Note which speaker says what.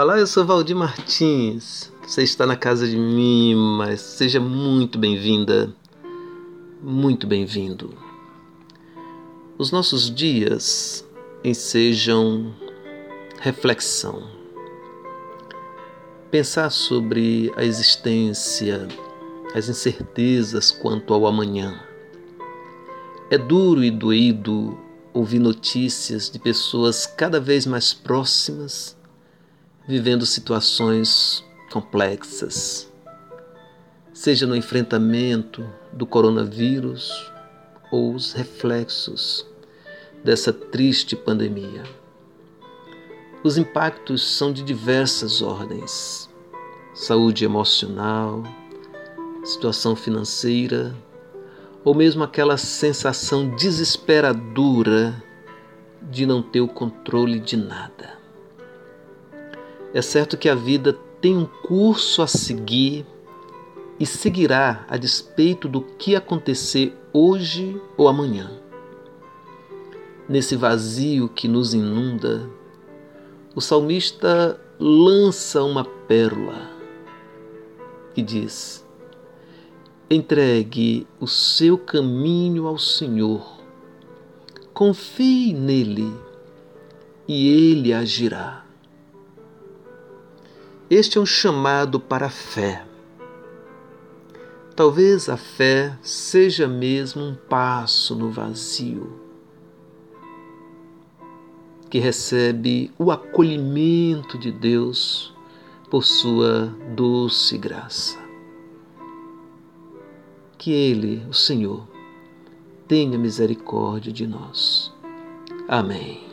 Speaker 1: Olá, eu sou Valdir Martins. Você está na casa de mim, mas seja muito bem-vinda, muito bem-vindo. Os nossos dias ensejam reflexão. Pensar sobre a existência, as incertezas quanto ao amanhã. É duro e doído ouvir notícias de pessoas cada vez mais próximas vivendo situações complexas, seja no enfrentamento do coronavírus ou os reflexos dessa triste pandemia. Os impactos são de diversas ordens: saúde emocional, situação financeira, ou mesmo aquela sensação desesperadora de não ter o controle de nada. É certo que a vida tem um curso a seguir e seguirá a despeito do que acontecer hoje ou amanhã. Nesse vazio que nos inunda, o salmista lança uma pérola e diz: Entregue o seu caminho ao Senhor, confie nele e ele agirá. Este é um chamado para a fé. Talvez a fé seja mesmo um passo no vazio, que recebe o acolhimento de Deus por sua doce graça. Que Ele, o Senhor, tenha misericórdia de nós. Amém.